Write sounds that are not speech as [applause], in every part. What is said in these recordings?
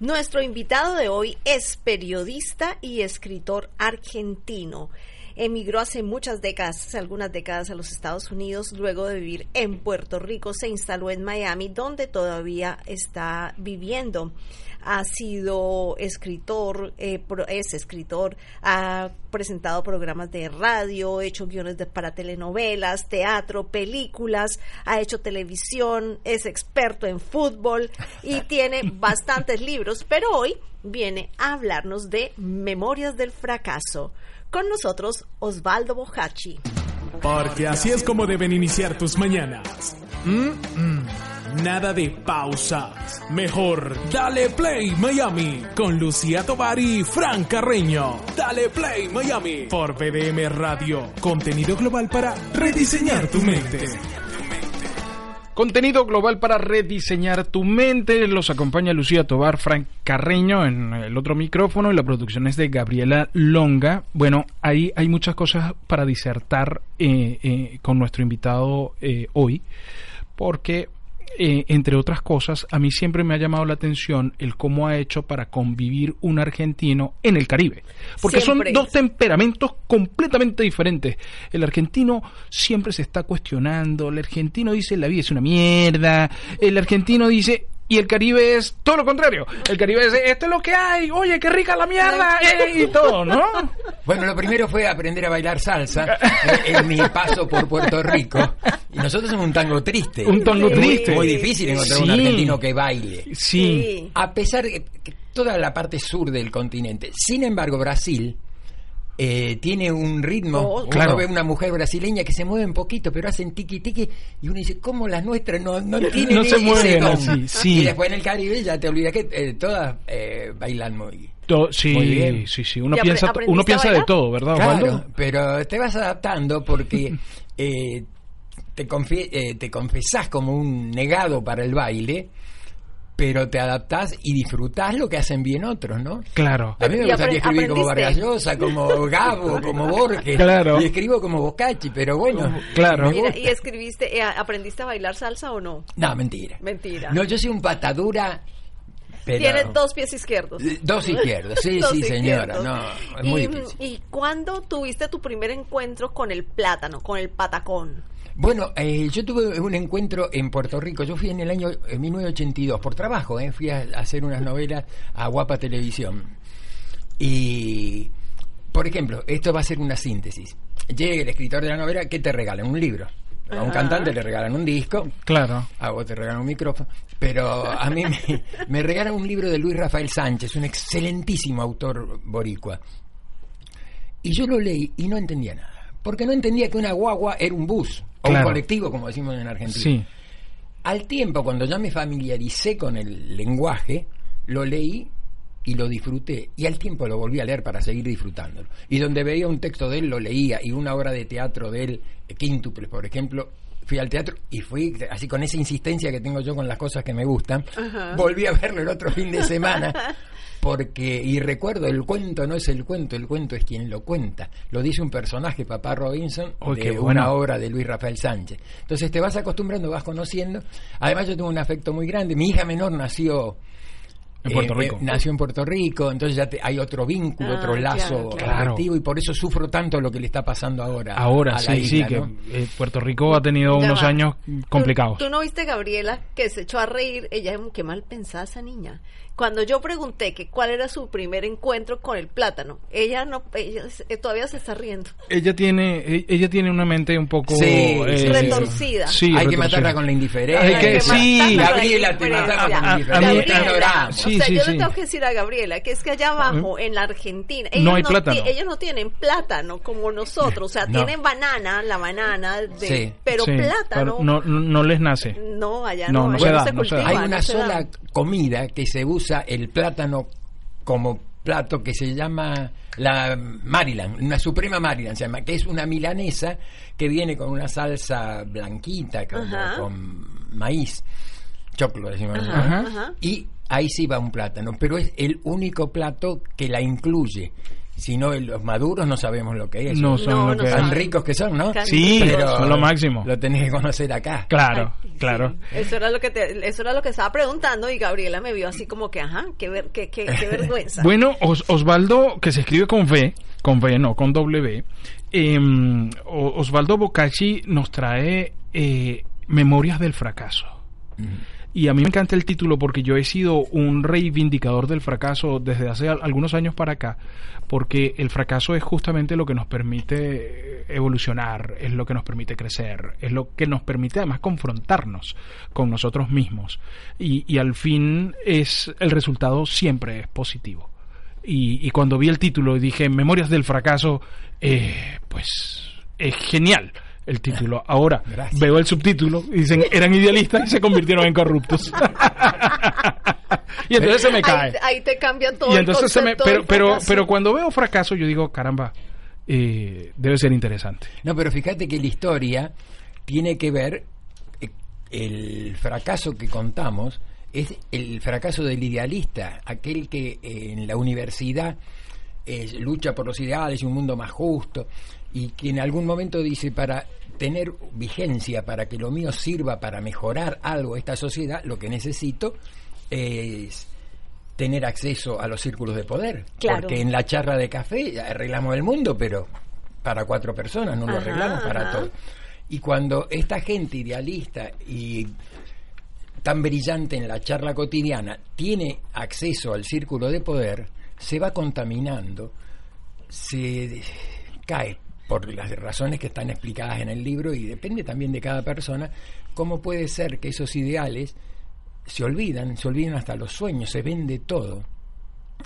Nuestro invitado de hoy es periodista y escritor argentino. Emigró hace muchas décadas, algunas décadas a los Estados Unidos, luego de vivir en Puerto Rico, se instaló en Miami, donde todavía está viviendo. Ha sido escritor, eh, es escritor, ha presentado programas de radio, hecho guiones de, para telenovelas, teatro, películas, ha hecho televisión, es experto en fútbol y [laughs] tiene bastantes libros, pero hoy viene a hablarnos de Memorias del Fracaso. Con nosotros, Osvaldo Bojachi. Porque así es como deben iniciar tus mañanas. Mm, mm. Nada de pausas. Mejor, dale play Miami con Lucía Tobar y Fran Carreño. Dale play Miami por BDM Radio. Contenido global para rediseñar tu mente. Contenido global para rediseñar tu mente. Los acompaña Lucía Tobar, Frank Carreño en el otro micrófono y la producción es de Gabriela Longa. Bueno, ahí hay muchas cosas para disertar eh, eh, con nuestro invitado eh, hoy, porque eh, entre otras cosas, a mí siempre me ha llamado la atención el cómo ha hecho para convivir un argentino en el Caribe. Porque Siempre. son dos temperamentos completamente diferentes. El argentino siempre se está cuestionando, el argentino dice la vida es una mierda, el argentino dice... Y el Caribe es todo lo contrario. El Caribe es, esto es lo que hay, oye, qué rica la mierda, eh", y todo, ¿no? Bueno, lo primero fue aprender a bailar salsa en, en mi paso por Puerto Rico. Y nosotros somos un tango triste. Un tango Muy- triste. Muy difícil encontrar un Sí. argentino que baile. Sí. A pesar de que toda la parte sur del continente. Sin embargo, Brasil eh, tiene un ritmo. Oh, uno claro. ve una mujer brasileña que se mueve un poquito, pero hacen tiqui tiqui. Y uno dice, ¿cómo las nuestras no, no tienen No se mueven don? así, [laughs] sí. Y después en el Caribe ya te olvidas que eh, todas eh, bailan muy To- sí, Muy bien. sí, sí. Uno ¿Y apre- piensa, uno piensa de todo, ¿verdad, Claro, Osvaldo? pero te vas adaptando porque [laughs] eh, te, confie- eh, te confesás como un negado para el baile, pero te adaptás y disfrutás lo que hacen bien otros, ¿no? Claro. A mí me gustaría escribir como aprendiste. Vargas Llosa, como [laughs] Gabo, como Borges. Claro. Y escribo como Bocacci, pero bueno. Claro. Mira. ¿y escribiste, eh, aprendiste a bailar salsa o no? No, mentira. Mentira. No, yo soy un patadura, pero... Tienes dos pies izquierdos. Dos izquierdos, sí, [laughs] Dos sí, señora. izquierdos. No, es muy y, difícil. ¿Y cuándo tuviste tu primer encuentro con el plátano, con el patacón? Bueno, eh, yo tuve un encuentro en Puerto Rico. Yo fui en el año eh, 1982 por trabajo. eh, fui a, a hacer unas novelas a Guapa Televisión. Y, por ejemplo, esto va a ser una síntesis. Llega el escritor de la novela, ¿qué te regalan? Un libro. A un cantante le regalan un disco. Claro. A vos te regalan un micrófono. Pero a mí me, [laughs] me regalan un libro de Luis Rafael Sánchez, un excelentísimo autor boricua. Y yo lo leí y no entendía nada. Porque no entendía que una guagua era un bus o un colectivo, como decimos en Argentina. Sí. Al tiempo, cuando ya me familiaricé con el lenguaje, lo leí y lo disfruté. Y al tiempo lo volví a leer para seguir disfrutándolo. Y donde veía un texto de él, lo leía. Y una obra de teatro de él, eh, Quíntuples, por ejemplo, fui al teatro y fui así con esa insistencia que tengo yo con las cosas que me gustan. Volví a verlo el otro fin de [laughs] semana. Porque, y recuerdo, el cuento no es el cuento, el cuento es quien lo cuenta. Lo dice un personaje, Papá Robinson, Oh, de una obra de Luis Rafael Sánchez. Entonces te vas acostumbrando, vas conociendo. Además yo tengo un afecto muy grande. Mi hija menor nació En Puerto eh, Rico. eh, nació en Puerto Rico, entonces ya te- hay otro vínculo, Ah, otro lazo claro, claro. afectivo y por eso sufro tanto lo que le está pasando ahora. Ahora a sí, la sí, que eh, Puerto Rico ha tenido Ya unos va. años complicados. ¿Tú, tú no viste Gabriela que se echó a reír? Ella, qué mal pensada esa niña. Cuando yo pregunté que cuál era su primer encuentro con el plátano, ella no, ella eh, todavía se está riendo. Ella tiene, e- ella tiene una mente un poco Sí, eh, sí, Retorcida. Sí, hay que retorcida. matarla con la indiferencia. Hay que- Hay que sí. matarla Gabriela, te la matamos con la indiferencia. Sí, o sea, sí, yo sí. le tengo que decir a Gabriela que es que allá abajo, en la Argentina, No ellos hay plátano. ti- ellos no tienen plátano como nosotros, o sea, No. tienen banana, la banana, de, Sí. pero Sí, plátano, pero no, no, no les nace. no, allá No, no, no allá se no da, se no cultiva. Hay no una sola comida que se usa el plátano como plato que se llama la Maryland, una suprema Maryland se llama, que es una milanesa que viene con una salsa blanquita con, Ajá. con maíz, choclo decimos Ajá, nosotros, ajá. y ahí sí va un plátano, pero es el único plato que la incluye. Si no, los maduros no sabemos lo que es. No son No, lo no que saben. Tan ricos que son, ¿no? Sí, ricos. son lo máximo. Lo tenés que conocer acá. Claro, Ay, claro. sí. Eso era lo que te- eso era lo que estaba preguntando y Gabriela me vio así como que, ajá, qué ver, qué, qué, qué [laughs] vergüenza. Bueno, Os- Osvaldo, que se escribe con V, con V, no, con W, eh, O- Osvaldo Bocacci nos trae eh, Memorias del fracaso. Y a mí me encanta el título porque yo he sido un reivindicador del fracaso desde hace al- algunos años para acá, porque el fracaso es justamente lo que nos permite evolucionar, es lo que nos permite crecer, es lo que nos permite además confrontarnos con nosotros mismos. Y, al fin es el resultado siempre es positivo. Y, y cuando vi el título y dije Memorias del fracaso, eh, pues es genial el título. Ahora Gracias. veo el subtítulo y dicen eran idealistas y se convirtieron en corruptos. [laughs] y entonces se me cae. Ahí, ahí te cambia todo. Y el entonces se me, pero, pero cuando veo fracaso yo digo, caramba, eh, debe ser interesante. No, pero fíjate que la historia tiene que ver, eh, el fracaso que contamos es el fracaso del idealista, aquel que eh, en la universidad eh, lucha por los ideales y un mundo más justo, y que en algún momento dice, para tener vigencia, para que lo mío sirva para mejorar algo a esta sociedad, lo que necesito es tener acceso a los círculos de poder. Claro. Porque en la charla de café arreglamos el mundo, pero para cuatro personas, no lo arreglamos para ajá. todos. Y cuando esta gente idealista y tan brillante en la charla cotidiana tiene acceso al círculo de poder, se va contaminando, se cae por las razones que están explicadas en el libro y depende también de cada persona, cómo puede ser que esos ideales se olvidan, se olvidan hasta los sueños, se vende todo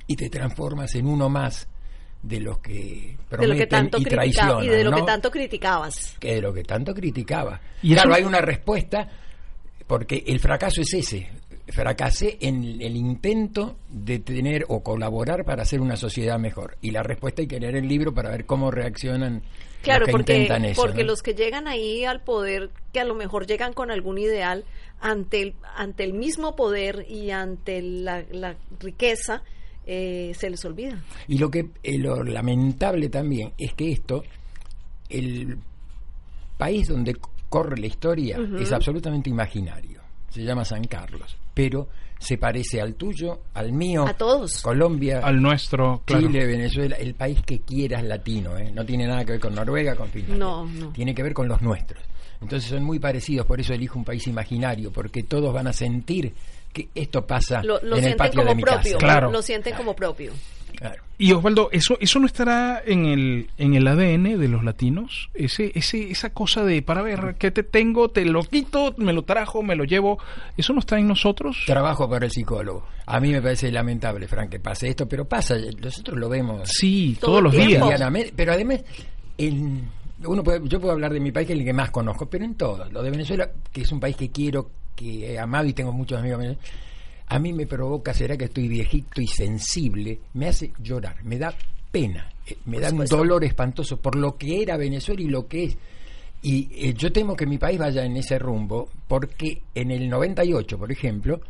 y te transformas en uno más de los que de lo prometen que tanto y traicionan. y de lo que tanto criticabas. que de lo que tanto criticaba. Y claro, eso- hay una respuesta, porque el fracaso es ese. Fracasé en el intento de tener o colaborar para hacer una sociedad mejor. Y la respuesta hay que leer el libro para ver cómo reaccionan Claro, los que porque, intentan eso. porque ¿no? los que llegan ahí al poder, que a lo mejor llegan con algún ideal, ante el, ante el mismo poder y ante la, la riqueza, eh, se les olvida. Y lo que eh, lo lamentable también es que esto, el país donde corre la historia es absolutamente imaginario. Se llama San Carlos, pero se parece al tuyo, al mío, A todos. Colombia, Al nuestro, claro. Chile, Venezuela, el país que quieras latino, ¿eh? no tiene nada que ver con Noruega, con Finlandia. No, no. Tiene que ver con los nuestros. Entonces son muy parecidos, por eso elijo un país imaginario, porque todos van a sentir que esto pasa Lo, lo en el sienten patio de como mi propio. casa. Claro. Lo sienten como propio. Claro. Y Osvaldo, eso, eso no estará en el, en el ADN de los latinos, ese, ese, esa cosa de para ver qué te tengo, te lo quito, me lo trajo, me lo llevo, eso no está en nosotros. Trabajo para el psicólogo. A mí me parece lamentable, Frank, que pase esto, pero pasa, nosotros lo vemos Sí, Todo todos el los días. pero además, en- uno puede- yo puedo hablar de mi país, que es el que más conozco, pero en todos. Lo de Venezuela, que es un país que quiero, que he amado y tengo muchos amigos en Venezuela, a mí me provoca, será que estoy viejito y sensible, me hace llorar, me da pena, eh, me da un dolor espantoso por lo que era Venezuela y lo que es. Y eh, yo temo que mi país vaya en ese rumbo, porque en el 98, por ejemplo,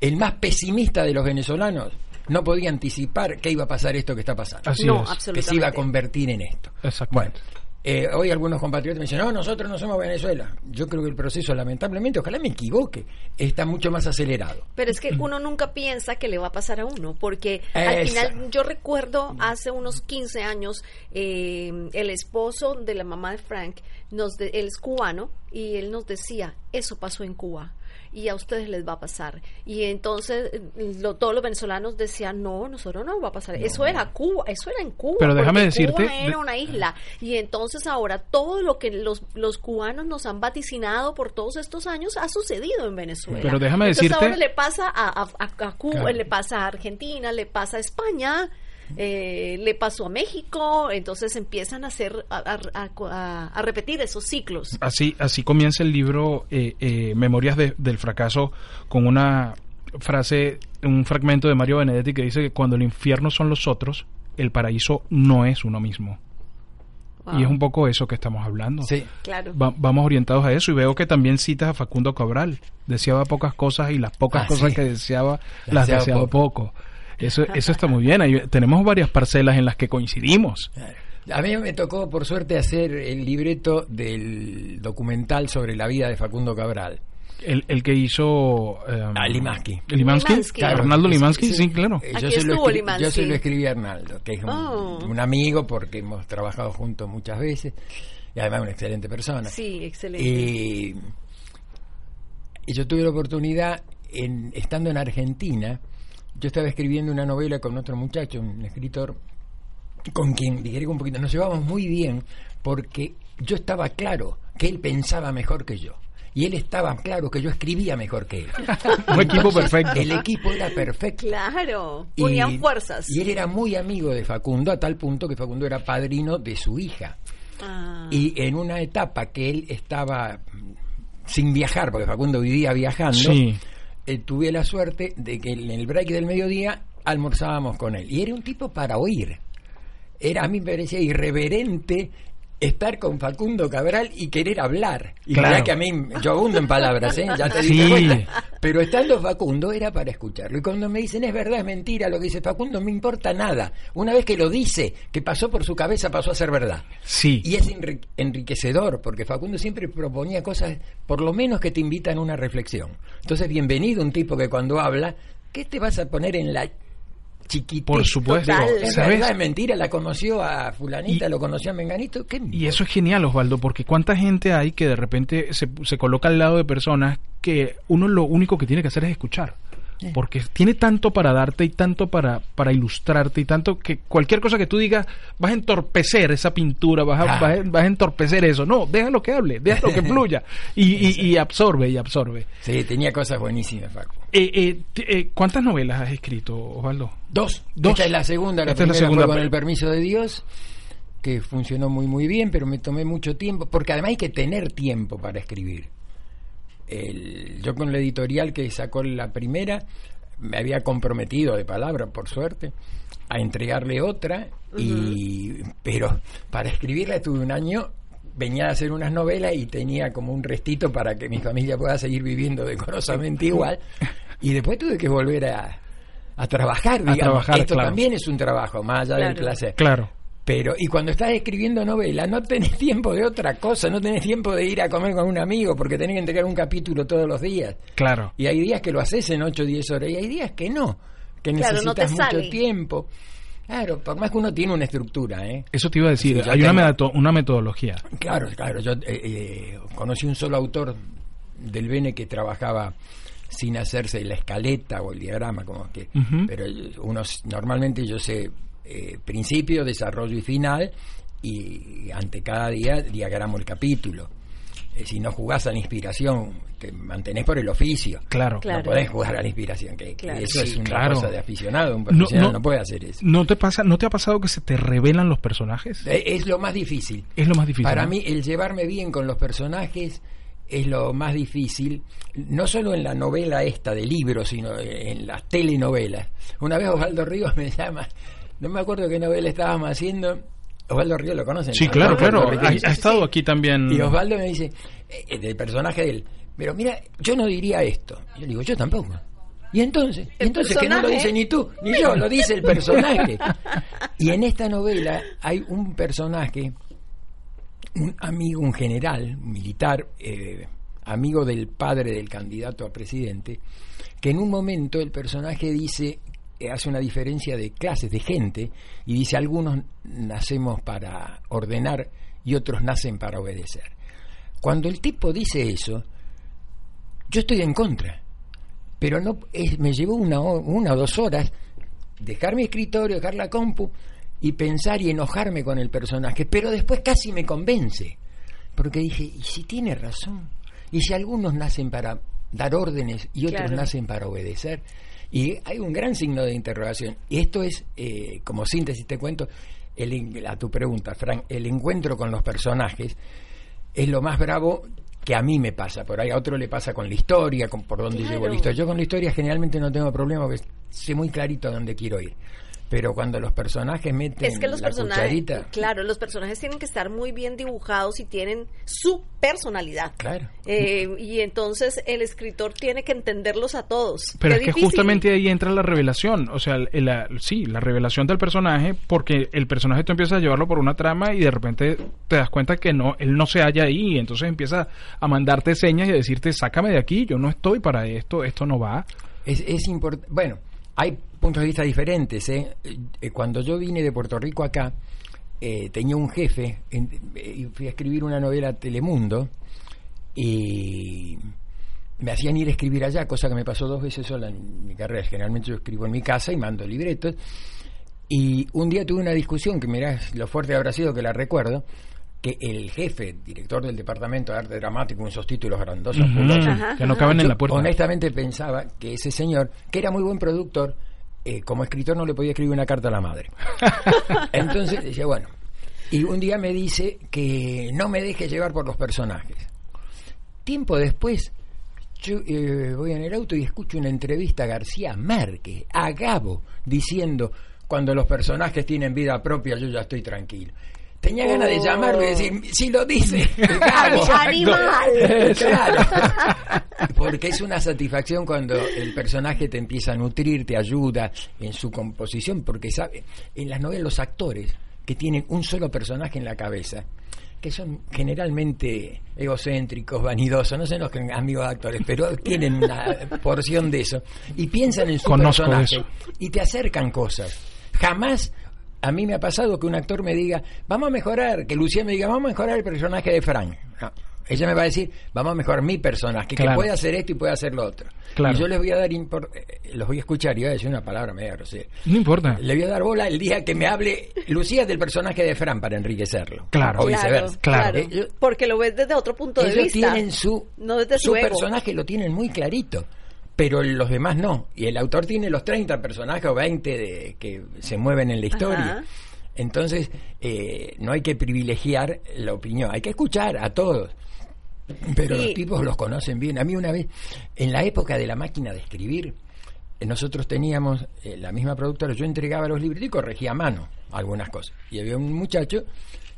el más pesimista de los venezolanos no podía anticipar que iba a pasar esto que está pasando Así no, es. absolutamente. que se iba a convertir en esto. Exactamente. Bueno, eh, hoy algunos compatriotas me dicen, no, nosotros no somos Venezuela. Yo creo que el proceso, lamentablemente, ojalá me equivoque, está mucho más acelerado. Pero es que uno nunca piensa que le va a pasar a uno, porque al final yo recuerdo hace unos 15 años eh, el esposo de la mamá de Frank, nos de- él es cubano y él nos decía, eso pasó en Cuba y a ustedes les va a pasar. Y entonces eh, lo- todos los venezolanos decían, no, nosotros no va a pasar. Eso era Cuba, eso era en Cuba. Pero déjame decirte- Cuba era una isla. Y entonces ahora todo lo que los, los cubanos nos han vaticinado por todos estos años ha sucedido en Venezuela. Pero déjame Entonces decirte- ahora le pasa a, a- a- a Cuba, Claro. le pasa a Argentina, le pasa a España, eh, le pasó a México, entonces empiezan a hacer a, a- a- a repetir esos ciclos. Así, así comienza el libro eh, eh, Memorias de- del fracaso con una frase, un fragmento de Mario Benedetti que dice que cuando el infierno son los otros, el paraíso no es uno mismo. Wow. Y es un poco eso que estamos hablando. Sí. Claro. Va- vamos orientados a eso y veo que también citas a Facundo Cabral. Deseaba pocas cosas y las pocas Ah, cosas sí. que deseaba Las las deseaba deseaba poco. Eso, eso está muy bien. Tenemos varias parcelas en las que coincidimos. A mí me tocó, por suerte, hacer el libreto del documental sobre la vida de Facundo Cabral. El, el que hizo... eh, Ah, Limansky. Limansky. Limansky. Claro, Arnaldo Sí, Limansky, sí. sí, claro. Eh, Aquí Yo se, lo Limansky. yo se lo escribí a Arnaldo, que es un, Oh. un amigo porque hemos trabajado juntos muchas veces y además una excelente persona. Sí, excelente. Y, y yo tuve la oportunidad, en, estando en Argentina, yo estaba escribiendo una novela con otro muchacho, un escritor, con quien, dijera un poquito, nos llevábamos muy bien porque yo estaba claro que él pensaba mejor que yo. Y él estaba claro que yo escribía mejor que él. [laughs] Un equipo perfecto. El equipo era perfecto. Claro, Y- unían fuerzas. Y él era muy amigo de Facundo, a tal punto que Facundo era padrino de su hija. Ah, Y en una etapa que él estaba sin viajar, porque Facundo vivía viajando, Sí. Eh, tuve la suerte de que en el break del mediodía almorzábamos con él. Y era un tipo para oír. Era, a mí me parecía irreverente estar con Facundo Cabral y querer hablar. Y Claro. que a mí, yo abundo en palabras, ¿eh? ya te diste Sí. cuenta. Pero estando Facundo era para escucharlo. Y cuando me dicen es verdad, es mentira lo que dice Facundo, no me importa nada. Una vez que lo dice, que pasó por su cabeza, pasó a ser verdad. Sí. Y es enri- enriquecedor, porque Facundo siempre proponía cosas, por lo menos que te invitan a una reflexión. Entonces, bienvenido un tipo que cuando habla, ¿qué te vas a poner en la chiquitita? Por supuesto. ¿Sabes? verdad, es mentira, la conoció a fulanita, Y- lo conoció a menganito, ¿qué Y eso es genial, Osvaldo, porque cuánta gente hay que de repente se, se coloca al lado de personas que uno lo único que tiene que hacer es escuchar. Porque tiene tanto para darte y tanto para, para ilustrarte y tanto que cualquier cosa que tú digas vas a entorpecer esa pintura, vas a, Ah. vas a, vas a entorpecer eso. No, déjalo que hable, déjalo que fluya [laughs] y, y, y absorbe y absorbe. Sí, tenía cosas buenísimas, Facu. Eh, eh, eh, ¿Cuántas novelas has escrito, Osvaldo? Dos. Dos. Esta es la segunda, la Esta es la primera segunda, fue con el permiso de Dios, que funcionó muy muy bien, pero me tomé mucho tiempo, porque además hay que tener tiempo para escribir. El- yo con la editorial que sacó la primera, me había comprometido de palabra, por suerte, a entregarle otra, y pero para escribirla tuve un año venía a hacer unas novelas y tenía como un restito para que mi familia pueda seguir viviendo decorosamente igual. Y después tuve que volver a, a trabajar, digamos. trabajar, Esto claro. también es un trabajo, más allá del placer. Claro. Pero, y cuando estás escribiendo novela, no tenés [laughs] tiempo de otra cosa, no tenés tiempo de ir a comer con un amigo porque tenés que entregar un capítulo todos los días. Claro. Y hay días que lo haces en 8 o 10 horas y hay días que no, que Claro, necesitas mucho sale. tiempo. Claro, por más que uno tiene una estructura, ¿eh? Eso te iba a decir, Sí, hay una, tengo- meto- una metodología. Claro, claro. Yo eh, eh, conocí un solo autor del Bene que trabajaba sin hacerse la escaleta o el diagrama, como que. Pero uno normalmente yo sé eh, principio, desarrollo y final, y ante cada día diagramo el capítulo. Eh, si no jugás a la inspiración, te mantenés por el oficio. Claro. Claro. No podés jugar a la inspiración, que, que Claro. eso Sí, es una claro. cosa de aficionado. Un profesional no, puede hacer eso. ¿No te pasa, no te ha pasado que se te revelan los personajes? Eh, Es lo más difícil. Es lo más difícil. Para ¿no? mí, el llevarme bien con los personajes es lo más difícil, no solo en la novela esta de libros, sino en las telenovelas. Una vez Osvaldo Ríos me llama, no me acuerdo qué novela estábamos haciendo. Osvaldo Ríos lo conocen. Sí, ¿no? claro, claro. Ha, ha estado aquí también. Y Osvaldo me dice, eh, del personaje de él, pero mira, yo no diría esto. Yo digo, yo tampoco. Y entonces, y entonces que no lo dice ni tú, ni yo, lo dice el personaje. Y en esta novela hay un personaje, un amigo, un general, un militar, eh, amigo del padre del candidato a presidente, que en un momento el personaje dice, eh, hace una diferencia de clases, de gente, y dice, algunos nacemos para ordenar y otros nacen para obedecer. Cuando el tipo dice eso, yo estoy en contra, pero no es- me llevó una, una o dos horas dejar mi escritorio, dejar la compu y pensar y enojarme con el personaje, pero después casi me convence, porque dije, ¿y si tiene razón? ¿Y si algunos nacen para dar órdenes y otros Claro. nacen para obedecer? Y hay un gran signo de interrogación. Y esto es, eh, como síntesis te cuento, el, a tu pregunta, Frank, el encuentro con los personajes es lo más bravo que a mí me pasa. Por ahí a otro le pasa con la historia, con por dónde Claro. llevo la historia. Yo con la historia generalmente no tengo problema porque sé muy clarito a dónde quiero ir. Pero cuando los personajes meten Es que los la personajes, cucharita, claro, los personajes tienen que estar muy bien dibujados y tienen su personalidad. Claro. Eh, y entonces el escritor tiene que entenderlos a todos. Pero Qué es que difícil. justamente ahí entra la revelación, o sea, la- sí, la revelación del personaje, porque el personaje tú empiezas a llevarlo por una trama y de repente te das cuenta que no, él no se halla ahí, y entonces empieza a mandarte señas y a decirte, sácame de aquí, yo no estoy para esto, esto no va. Es, es importante. Bueno, hay puntos de vista diferentes. ¿eh? Eh, Cuando yo vine de Puerto Rico acá, eh, tenía un jefe eh, y fui a escribir una novela a Telemundo y me hacían ir a escribir allá, cosa que me pasó dos veces sola en mi carrera. Generalmente yo escribo en mi casa y mando libretos. Y un día tuve una discusión que mirá lo fuerte habrá sido que la recuerdo, que el jefe, director del Departamento de Arte Dramático, con esos títulos grandosos, pulosos, que no caben en la puerta. honestamente pensaba que ese señor, que era muy buen productor, eh, como escritor no le podía escribir una carta a la madre. [laughs] Entonces decía, bueno, y un día me dice que no me deje llevar por los personajes. Tiempo después, yo eh, voy en el auto y escucho una entrevista a García Márquez, a Gabo, diciendo, cuando los personajes tienen vida propia, yo ya estoy tranquilo. Tenía ganas de Oh. llamarlo y decir, si lo dice [laughs] Gabo. [laughs] ¡Animal! [laughs] Claro. Porque es una satisfacción cuando el personaje te empieza a nutrir, te ayuda en su composición, porque sabe, en las novelas los actores que tienen un solo personaje en la cabeza, que son generalmente egocéntricos, vanidosos, no sé los que amigos actores, pero tienen una porción de eso y piensan en su Conozco personaje eso. y te acercan cosas. Jamás a mí me ha pasado que un actor me diga, vamos a mejorar, que Lucía me diga, vamos a mejorar el personaje de Frank. No. Ella me va a decir, vamos a mejorar mi personaje, que Claro. puede hacer esto y puede hacer lo otro. Claro. Y yo les voy a dar, impor- eh, los voy a escuchar, y voy a decir una palabra media grosera. No importa. Le voy a dar bola el día que me hable Lucía del personaje de Fran para enriquecerlo. Claro. O Claro, viceversa. Claro. Eh, yo- Porque lo ves desde otro punto de ellos vista. tienen su, no desde su, su personaje, lo tienen muy clarito. Pero los demás no. Y el autor tiene los 30 personajes o 20 de, que se mueven en la historia. Ajá. Entonces, eh, no hay que privilegiar la opinión, hay que escuchar a todos. Pero Sí. los tipos los conocen bien. A mí una vez, en la época de la máquina de escribir, eh, nosotros teníamos eh, la misma productora, yo entregaba los libretos y corregía a mano algunas cosas. Y había un muchacho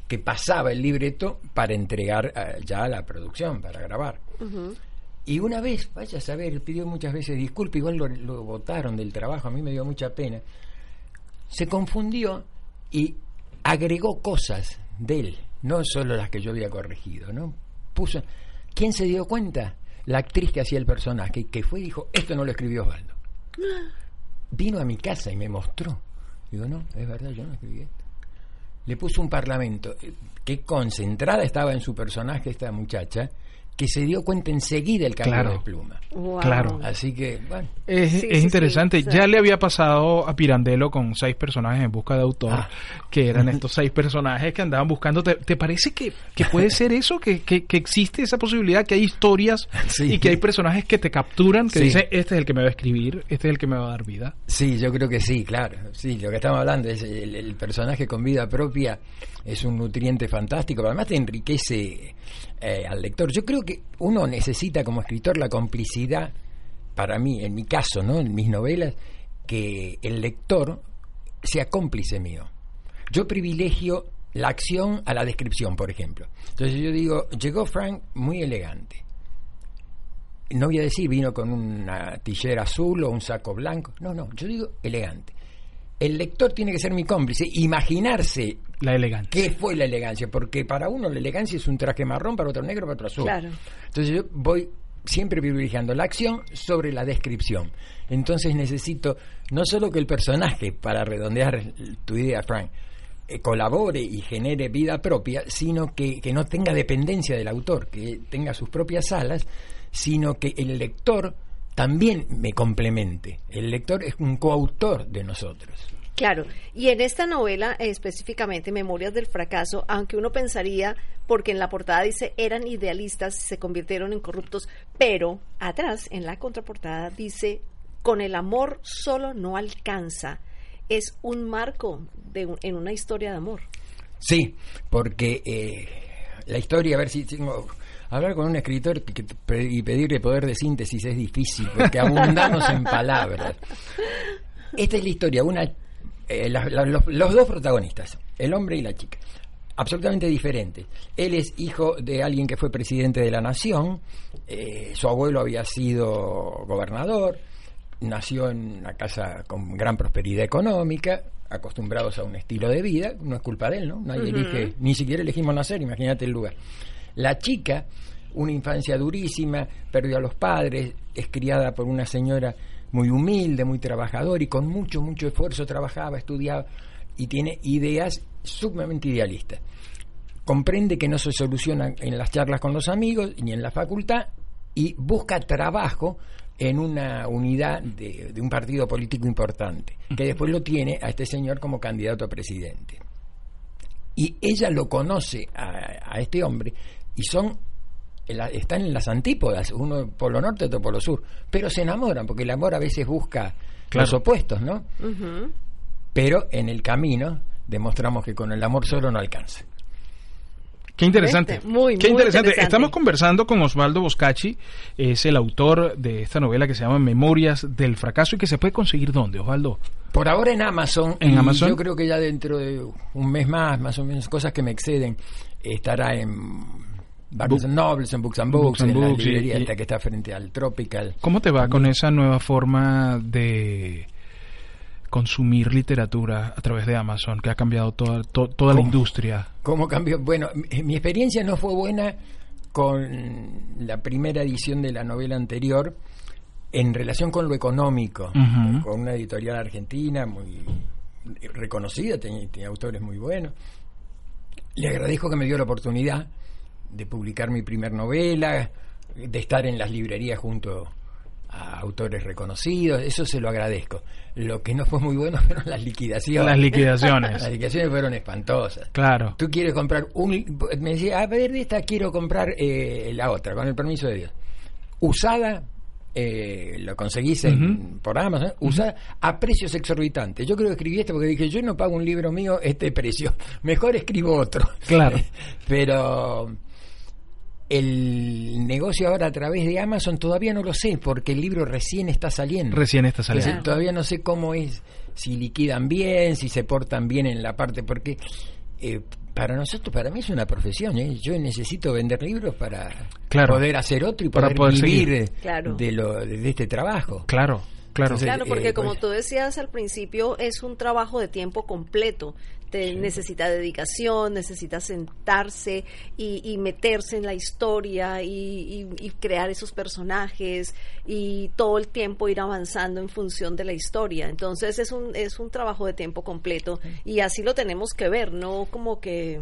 que pasaba el libreto para entregar eh, ya a la producción, para grabar. Y una vez, vaya a saber, pidió muchas veces disculpas, igual lo, lo votaron del trabajo, a mí me dio mucha pena. Se confundió y agregó cosas de él, no solo las que yo había corregido, ¿no? Puso. ¿Quién se dio cuenta? La actriz que hacía el personaje, que fue y dijo, esto no lo escribió Osvaldo. [gasps] Vino a mi casa y me mostró. Digo, no, es verdad, yo no escribí esto. Le puso un parlamento. eh, Qué concentrada estaba en su personaje esta muchacha, que se dio cuenta enseguida el cambio Claro. de pluma. Wow. Claro. Así que, bueno. Es, Sí, es sí, interesante. Ya le había pasado a Pirandello con seis personajes en busca de autor, Ah. que eran estos seis personajes que andaban buscando. ¿Te, te parece que, que puede ser eso? Que, que, que existe esa posibilidad, que hay historias Sí. y que hay personajes que te capturan, que Sí. dicen, este es el que me va a escribir, este es el que me va a dar vida. Sí, yo creo que sí, claro. Sí, lo que estamos hablando es el, el personaje con vida propia es un nutriente fantástico, pero además te enriquece eh, al lector. Yo creo que uno necesita como escritor la complicidad, para mí, en mi caso, ¿no? En mis novelas, que el lector sea cómplice mío. Yo privilegio la acción a la descripción, por ejemplo. Entonces yo digo, llegó Frank muy elegante. No voy a decir vino con una tijera azul o un saco blanco. No, no, yo digo elegante. El lector tiene que ser mi cómplice, imaginarse La elegancia. qué fue la elegancia, porque para uno la elegancia es un traje marrón, para otro negro, para otro azul. Claro. Entonces yo voy siempre privilegiando la acción sobre la descripción. Entonces necesito no solo que el personaje, para redondear tu idea, Frank, eh, colabore y genere vida propia, sino que, que no tenga dependencia del autor, que tenga sus propias alas, sino que el lector también me complemente. El lector es un coautor de nosotros. Claro, y en esta novela específicamente, Memorias del Fracaso, aunque uno pensaría, porque en la portada dice eran idealistas, se convirtieron en corruptos, pero atrás, en la contraportada, dice con el amor solo no alcanza. Es un marco de un- en una historia de amor. Sí, porque eh, la historia, a ver si tengo... Hablar con un escritor y pedirle poder de síntesis es difícil, porque abundamos en palabras. [laughs] Esta es la historia, una eh, la- la- los, los dos protagonistas, el hombre y la chica, absolutamente diferentes. Él es hijo de alguien que fue presidente de la nación, eh, su abuelo había sido gobernador, nació en una casa con gran prosperidad económica, acostumbrados a un estilo de vida, no es culpa de él, ¿no? Nadie elige, ni siquiera elegimos nacer, imagínate el lugar. La chica, una infancia durísima, perdió a los padres, es criada por una señora muy humilde, muy trabajadora y con mucho, mucho esfuerzo trabajaba, estudiaba y tiene ideas sumamente idealistas. Comprende que no se soluciona en las charlas con los amigos ni en la facultad y busca trabajo en una unidad de, de un partido político importante, que después lo tiene a este señor como candidato a presidente. Y ella lo conoce a, a este hombre y son están en las antípodas, uno polo norte, otro polo sur, pero se enamoran, porque el amor a veces busca Claro. los opuestos, ¿no? Pero en el camino demostramos que con el amor solo no alcanza. Qué interesante. Este, muy, Qué muy interesante. interesante. Estamos conversando con Osvaldo Boscachi, es el autor de esta novela que se llama Memorias del fracaso y que se puede conseguir dónde, Osvaldo. Por ahora en Amazon, ¿En y Amazon? yo creo que ya dentro de un mes más, más o menos, cosas que me exceden, estará en Barnes Nobles, en Books and Books, Books and en la Books, librería y- esta que está frente al Tropical. ¿Cómo te va con esa nueva forma de consumir literatura a través de Amazon que ha cambiado toda, to- toda la industria? ¿Cómo cambió? Bueno, mi, mi experiencia no fue buena con la primera edición de la novela anterior en relación con lo económico, con una editorial argentina muy reconocida, tenía, tenía autores muy buenos. Le agradezco que me dio la oportunidad de publicar mi primer novela, de estar en las librerías junto a autores reconocidos, eso se lo agradezco. Lo que no fue muy bueno [laughs] fueron las liquidaciones. Las liquidaciones. [laughs] Las liquidaciones fueron espantosas. Claro. Tú quieres comprar un... Me decía, a ver, de esta quiero comprar eh, la otra, con el permiso de Dios. Usada, eh, lo conseguís en- por Amazon, usada a precios exorbitantes. Yo creo que escribí esto porque dije, yo no pago un libro mío este precio, [laughs] mejor escribo otro. Claro. Pero el negocio ahora a través de Amazon todavía no lo sé, porque el libro recién está saliendo. Recién está Entonces, saliendo. todavía no sé cómo es, si liquidan bien, si se portan bien en la parte, porque eh, para nosotros, para mí es una profesión, ¿eh? yo necesito vender libros para Claro. poder hacer otro y Para poder, poder vivir seguir. Claro. de, lo, de este trabajo. Claro, claro. Entonces, Claro, porque eh, como pues- tú decías al principio, es un trabajo de tiempo completo. Te necesita dedicación, necesita sentarse y, y meterse en la historia y, y- y crear esos personajes y todo el tiempo ir avanzando en función de la historia. Entonces es un, es un trabajo de tiempo completo y así lo tenemos que ver, no como que,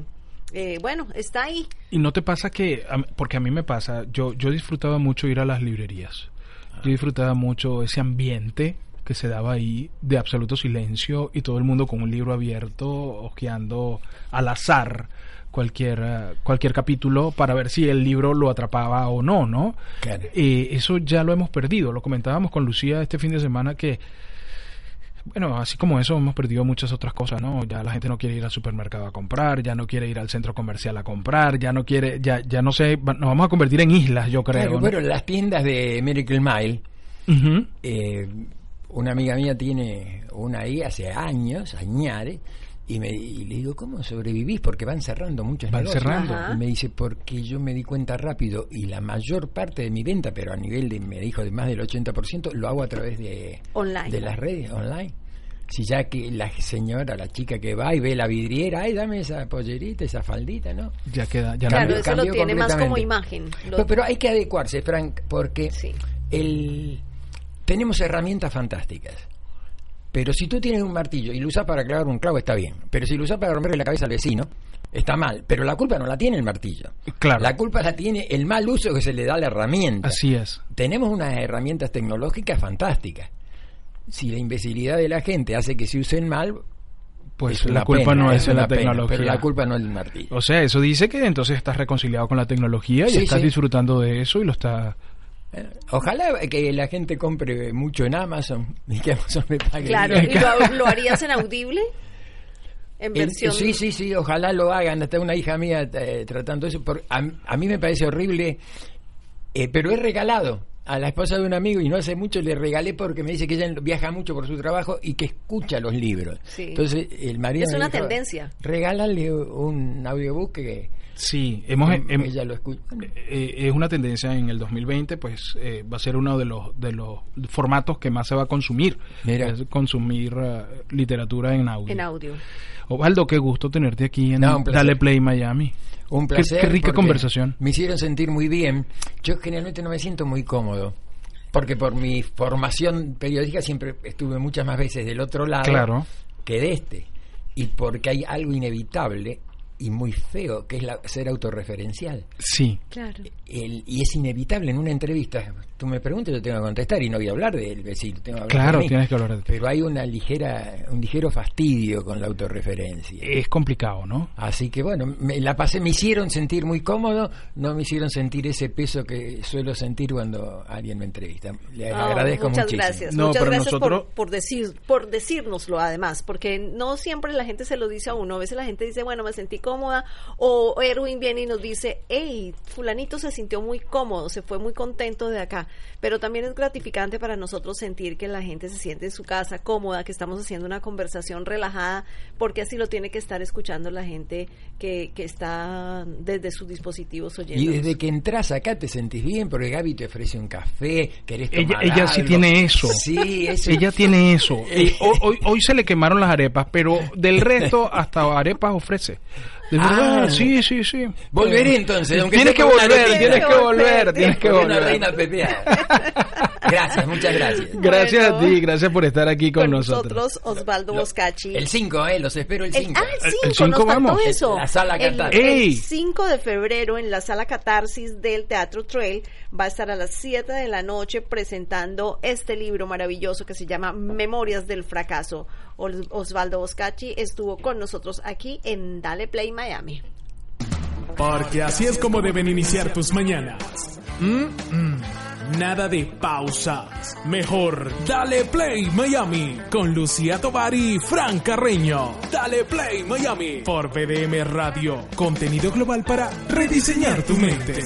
eh, bueno, está ahí. ¿Y no te pasa que, a- porque a mí me pasa, yo, yo disfrutaba mucho ir a las librerías. Yo disfrutaba mucho ese ambiente que se daba ahí de absoluto silencio y todo el mundo con un libro abierto, hojeando al azar cualquier, eh, cualquier capítulo para ver si el libro lo atrapaba o no, ¿no? Claro. Eh, eso ya lo hemos perdido. Lo comentábamos con Lucía este fin de semana que bueno, así como eso hemos perdido muchas otras cosas, ¿no? Ya la gente no quiere ir al supermercado a comprar, ya no quiere ir al centro comercial a comprar, ya no quiere, ya, ya no sé, nos vamos a convertir en islas, yo creo. Claro, ¿no? bueno, las tiendas de Miracle Mile, eh, una amiga mía tiene una ahí hace años, añares, y, me, y le digo, ¿cómo sobrevivís? Porque van cerrando muchos Van negocios. cerrando. Ajá. Y me dice, porque yo me di cuenta rápido y la mayor parte de mi venta, pero a nivel de, me dijo, de más del 80%, lo hago a través de, Online. de las redes online. Si ya que la señora, la chica que va y ve la vidriera, ay, dame esa pollerita, esa faldita, ¿no? Ya queda, ya Claro, no. eso lo cambió tiene más como imagen. Lo- Pero, pero hay que adecuarse, Frank, porque Sí. el, tenemos herramientas fantásticas. Pero si tú tienes un martillo y lo usas para clavar un clavo, está bien. Pero si lo usas para romperle la cabeza al vecino, está mal. Pero la culpa no la tiene el martillo. Claro. La culpa la tiene el mal uso que se le da a la herramienta. Así es. Tenemos unas herramientas tecnológicas fantásticas. Si la imbecilidad de la gente hace que se usen mal, Pues la culpa pena, no es la pena, tecnología. Pero la culpa no es del martillo. O sea, eso dice que entonces estás reconciliado con la tecnología y Sí, estás sí. disfrutando de eso y lo está... Eh, Ojalá que la gente compre mucho en Amazon y que Amazon me pague. Claro. ¿y lo, lo harías en [laughs] audible? En versión. sí, sí, sí, ojalá lo hagan. Está una hija mía eh, tratando eso. Por, a, a mí me parece horrible, eh, pero es regalado. a la esposa de un amigo y no hace mucho le regalé porque me dice que ella viaja mucho por su trabajo y que escucha los libros. Sí. Entonces el marido Es una dijo, tendencia. Regálale un audiobook que Sí, hemos, hem- ella lo escucha. eh, es una tendencia en el 2020, pues eh, va a ser uno de los de los formatos que más se va a consumir, Mira. es consumir eh, literatura en audio. En audio. Osvaldo, qué gusto tenerte aquí en No. Dale Play Miami. Un Qué- placer. qué rica porque conversación. Me hicieron sentir muy bien. Yo generalmente no me siento muy cómodo. Porque por mi formación periodística siempre estuve muchas más veces del otro lado Claro. que de este. Y porque hay algo inevitable y muy feo, que es la- ser autorreferencial. Sí, Claro. El- y es inevitable en una entrevista. Tú me preguntas, yo tengo que contestar y no voy a hablar del vecino. Tengo que hablar claro, de mí. tienes que hablar de. Pero hay una ligera, un ligero fastidio con la autorreferencia. Es complicado, ¿no? Así que bueno, me la pasé, me hicieron sentir muy cómodo, no me hicieron sentir ese peso que suelo sentir cuando alguien me entrevista. Le agradezco muchas muchísimo. gracias. No, muchas pero gracias nosotros- por, por decir, por decírnoslo además, porque no siempre la gente se lo dice a uno. A veces la gente dice, bueno, me sentí cómoda, o Erwin viene y nos dice, hey, fulanito se sintió muy cómodo, se fue muy contento de acá. Pero también es gratificante para nosotros sentir que la gente se siente en su casa cómoda, que estamos haciendo una conversación relajada, porque así lo tiene que estar escuchando la gente que, que está desde sus dispositivos oyendo. Y desde que entras acá te sentís bien porque Gaby te ofrece un café, querés Ella, tomar ella sí algo. tiene eso. Sí, eso. Ella tiene eso. Ho- hoy, hoy se le quemaron las arepas, pero del resto hasta arepas ofrece. De verdad, Ah. sí, sí, sí. Volveré entonces, aunque Tienes que con una volver, noticia. tienes que volver, tienes que Porque una volver. reina pepeada. [laughs] Gracias, muchas gracias. [laughs] Gracias a ti, gracias por estar aquí con, con nosotros. nosotros, Osvaldo Boscachi. El 5, eh, los espero el El- 5. ah, el El 5, cinco nos faltó vamos. eso. La sala El- Catarsis. El 5 de febrero en la sala Catarsis del Teatro Trail va a estar a las 7 de la noche presentando este libro maravilloso que se llama Memorias del Fracaso. Os- Osvaldo Boscachi estuvo con nosotros aquí en Dale Play Miami. Porque así es como deben iniciar tus mañanas. Mm, mm. Nada de pausas. Mejor, dale play Miami con Lucía Tovar y Fran Carreño. Dale play Miami por BDM Radio. Contenido global para rediseñar tu mente.